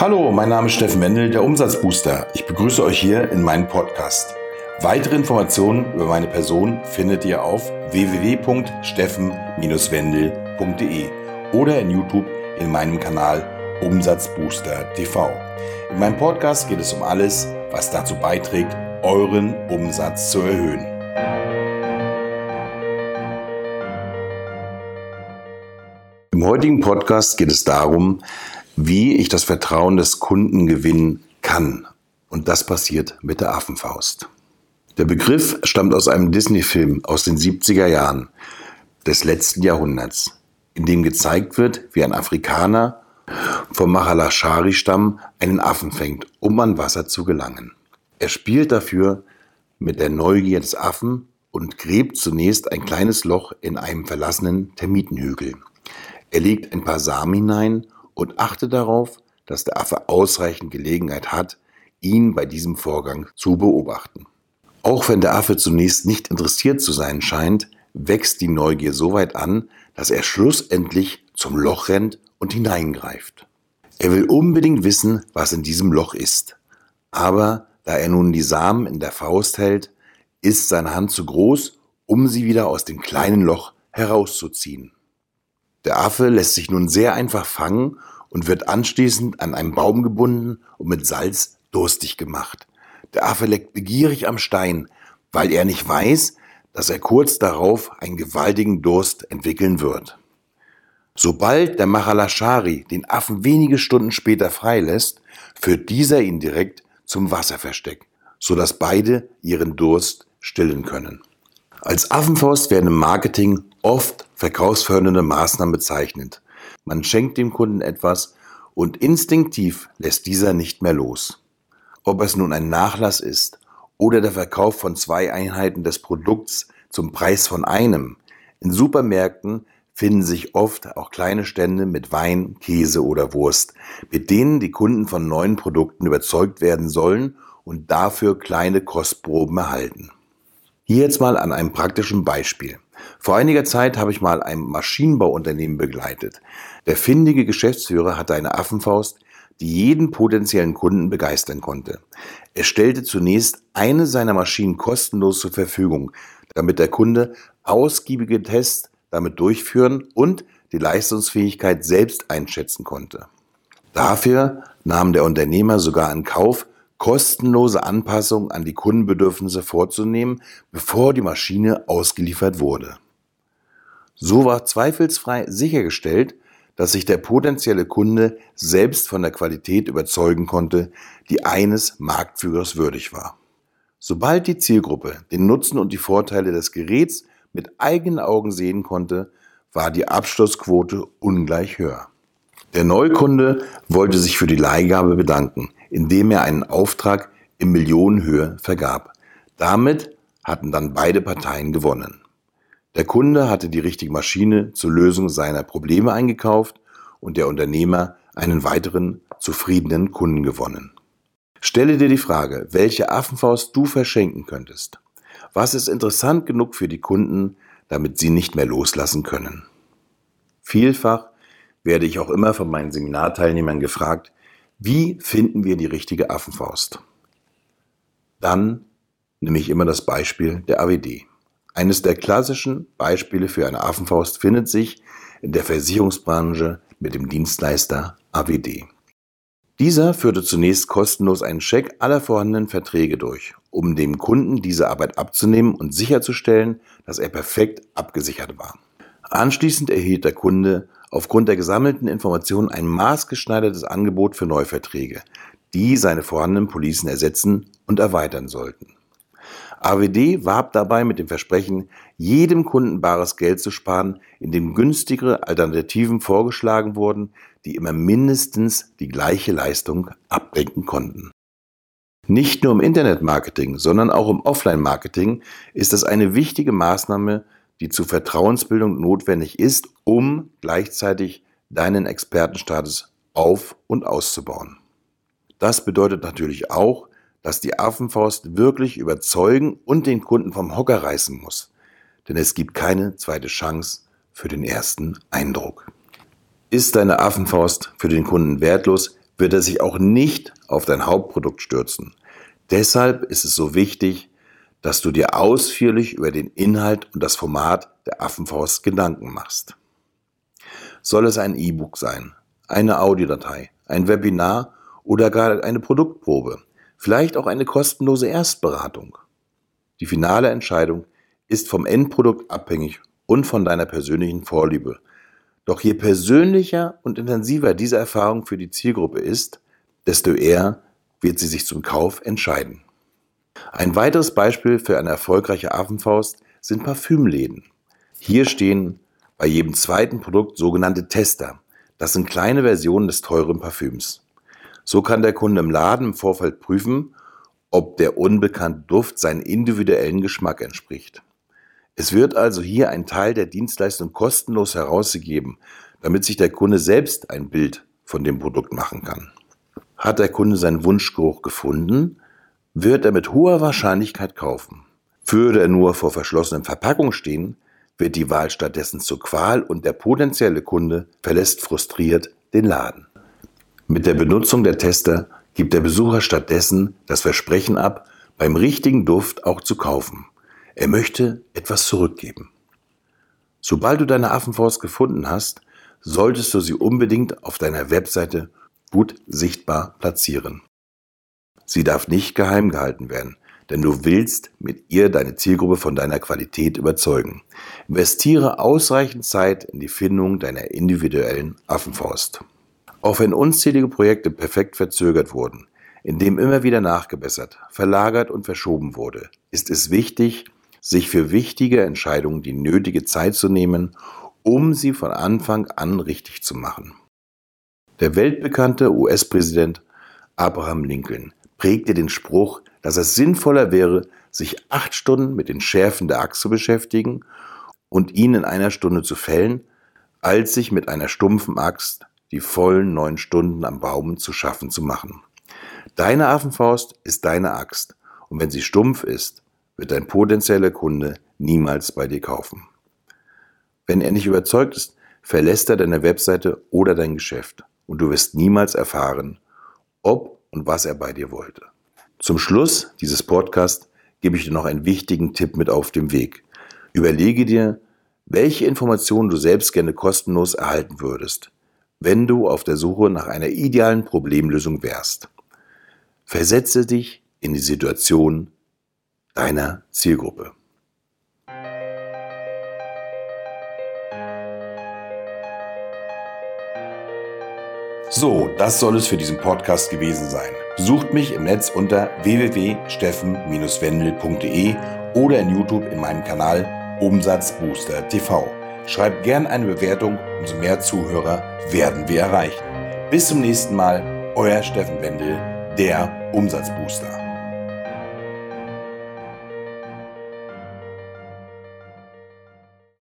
Hallo, mein Name ist Steffen Wendel, der Umsatzbooster. Ich begrüße euch hier in meinem Podcast. Weitere Informationen über meine Person findet ihr auf www.steffen-wendel.de oder in YouTube in meinem Kanal Umsatzbooster TV. In meinem Podcast geht es um alles, was dazu beiträgt, euren Umsatz zu erhöhen. Im heutigen Podcast geht es darum, wie ich das Vertrauen des Kunden gewinnen kann. Und das passiert mit der Affenfaust. Der Begriff stammt aus einem Disney-Film aus den 70er Jahren des letzten Jahrhunderts, in dem gezeigt wird, wie ein Afrikaner vom Mahalashari-Stamm einen Affen fängt, um an Wasser zu gelangen. Er spielt dafür mit der Neugier des Affen und gräbt zunächst ein kleines Loch in einem verlassenen Termitenhügel. Er legt ein paar Samen hinein und achtet darauf, dass der Affe ausreichend Gelegenheit hat, ihn bei diesem Vorgang zu beobachten. Auch wenn der Affe zunächst nicht interessiert zu sein scheint, wächst die Neugier so weit an, dass er schlussendlich zum Loch rennt und hineingreift. Er will unbedingt wissen, was in diesem Loch ist. Aber da er nun die Samen in der Faust hält, ist seine Hand zu groß, um sie wieder aus dem kleinen Loch herauszuziehen. Der Affe lässt sich nun sehr einfach fangen und wird anschließend an einen Baum gebunden und mit Salz durstig gemacht. Der Affe leckt begierig am Stein, weil er nicht weiß, dass er kurz darauf einen gewaltigen Durst entwickeln wird. Sobald der Machalashari den Affen wenige Stunden später freilässt, führt dieser ihn direkt zum Wasserversteck, sodass beide ihren Durst stillen können. Als Affenfaust werden im Marketing oft verkaufsfördernde Maßnahmen bezeichnet. Man schenkt dem Kunden etwas und instinktiv lässt dieser nicht mehr los. Ob es nun ein Nachlass ist oder der Verkauf von zwei Einheiten des Produkts zum Preis von einem. In Supermärkten finden sich oft auch kleine Stände mit Wein, Käse oder Wurst, mit denen die Kunden von neuen Produkten überzeugt werden sollen und dafür kleine Kostproben erhalten. Hier jetzt mal an einem praktischen Beispiel. Vor einiger Zeit habe ich mal ein Maschinenbauunternehmen begleitet. Der findige Geschäftsführer hatte eine Affenfaust, die jeden potenziellen Kunden begeistern konnte. Er stellte zunächst eine seiner Maschinen kostenlos zur Verfügung, damit der Kunde ausgiebige Tests damit durchführen und die Leistungsfähigkeit selbst einschätzen konnte. Dafür nahm der Unternehmer sogar in Kauf, kostenlose Anpassungen an die Kundenbedürfnisse vorzunehmen, bevor die Maschine ausgeliefert wurde. So war zweifelsfrei sichergestellt, dass sich der potenzielle Kunde selbst von der Qualität überzeugen konnte, die eines Marktführers würdig war. Sobald die Zielgruppe den Nutzen und die Vorteile des Geräts mit eigenen Augen sehen konnte, war die Abschlussquote ungleich höher. Der Neukunde wollte sich für die Leihgabe bedanken, indem er einen Auftrag in Millionenhöhe vergab. Damit hatten dann beide Parteien gewonnen. Der Kunde hatte die richtige Maschine zur Lösung seiner Probleme eingekauft und der Unternehmer einen weiteren zufriedenen Kunden gewonnen. Stelle dir die Frage, welche Affenfaust du verschenken könntest. Was ist interessant genug für die Kunden, damit sie nicht mehr loslassen können? Vielfach werde ich auch immer von meinen Seminarteilnehmern gefragt, wie finden wir die richtige Affenfaust? Dann nehme ich immer das Beispiel der AWD. Eines der klassischen Beispiele für eine Affenfaust findet sich in der Versicherungsbranche mit dem Dienstleister AWD. Dieser führte zunächst kostenlos einen Check aller vorhandenen Verträge durch, um dem Kunden diese Arbeit abzunehmen und sicherzustellen, dass er perfekt abgesichert war. Anschließend erhielt der Kunde aufgrund der gesammelten Informationen ein maßgeschneidertes Angebot für Neuverträge, die seine vorhandenen Policen ersetzen und erweitern sollten. AWD warb dabei mit dem Versprechen, jedem Kunden bares Geld zu sparen, indem günstigere Alternativen vorgeschlagen wurden, die immer mindestens die gleiche Leistung abdenken konnten. Nicht nur im Internetmarketing, sondern auch im Offline-Marketing ist es eine wichtige Maßnahme, die zur Vertrauensbildung notwendig ist, um gleichzeitig deinen Expertenstatus auf- und auszubauen. Das bedeutet natürlich auch, dass die Affenfaust wirklich überzeugen und den Kunden vom Hocker reißen muss. Denn es gibt keine zweite Chance für den ersten Eindruck. Ist deine Affenfaust für den Kunden wertlos, wird er sich auch nicht auf dein Hauptprodukt stürzen. Deshalb ist es so wichtig, dass du dir ausführlich über den Inhalt und das Format der Affenfaust Gedanken machst. Soll es ein E-Book sein, eine Audiodatei, ein Webinar oder gar eine Produktprobe, vielleicht auch eine kostenlose Erstberatung? Die finale Entscheidung ist vom Endprodukt abhängig und von deiner persönlichen Vorliebe. Doch je persönlicher und intensiver diese Erfahrung für die Zielgruppe ist, desto eher wird sie sich zum Kauf entscheiden. Ein weiteres Beispiel für eine erfolgreiche Affenfaust sind Parfümläden. Hier stehen bei jedem zweiten Produkt sogenannte Tester. Das sind kleine Versionen des teuren Parfüms. So kann der Kunde im Laden im Vorfeld prüfen, ob der unbekannte Duft seinen individuellen Geschmack entspricht. Es wird also hier ein Teil der Dienstleistung kostenlos herausgegeben, damit sich der Kunde selbst ein Bild von dem Produkt machen kann. Hat der Kunde seinen Wunschgeruch gefunden, wird er mit hoher Wahrscheinlichkeit kaufen. Würde er nur vor verschlossenen Verpackungen stehen, wird die Wahl stattdessen zur Qual und der potenzielle Kunde verlässt frustriert den Laden. Mit der Benutzung der Tester gibt der Besucher stattdessen das Versprechen ab, beim richtigen Duft auch zu kaufen. Er möchte etwas zurückgeben. Sobald du deine Affenfaust gefunden hast, solltest du sie unbedingt auf deiner Webseite gut sichtbar platzieren. Sie darf nicht geheim gehalten werden, denn du willst mit ihr deine Zielgruppe von deiner Qualität überzeugen. Investiere ausreichend Zeit in die Findung deiner individuellen Affenfaust. Auch wenn unzählige Projekte perfekt verzögert wurden, indem immer wieder nachgebessert, verlagert und verschoben wurde, ist es wichtig, sich für wichtige Entscheidungen die nötige Zeit zu nehmen, um sie von Anfang an richtig zu machen. Der weltbekannte US-Präsident Abraham Lincoln prägte den Spruch, dass es sinnvoller wäre, sich acht Stunden mit den Schärfen der Axt zu beschäftigen und ihn in einer Stunde zu fällen, als sich mit einer stumpfen Axt die vollen neun Stunden am Baum zu schaffen zu machen. Deine Affenfaust ist deine Axt, und wenn sie stumpf ist, wird dein potenzieller Kunde niemals bei dir kaufen. Wenn er nicht überzeugt ist, verlässt er deine Webseite oder dein Geschäft und du wirst niemals erfahren, ob und was er bei dir wollte. Zum Schluss dieses Podcasts gebe ich dir noch einen wichtigen Tipp mit auf dem Weg. Überlege dir, welche Informationen du selbst gerne kostenlos erhalten würdest, wenn du auf der Suche nach einer idealen Problemlösung wärst. Versetze dich in die Situation deiner Zielgruppe. So, das soll es für diesen Podcast gewesen sein. Besucht mich im Netz unter www.steffen-wendel.de oder in YouTube in meinem Kanal Umsatzbooster TV. Schreibt gern eine Bewertung, umso mehr Zuhörer werden wir erreichen. Bis zum nächsten Mal, euer Steffen Wendel, der Umsatzbooster.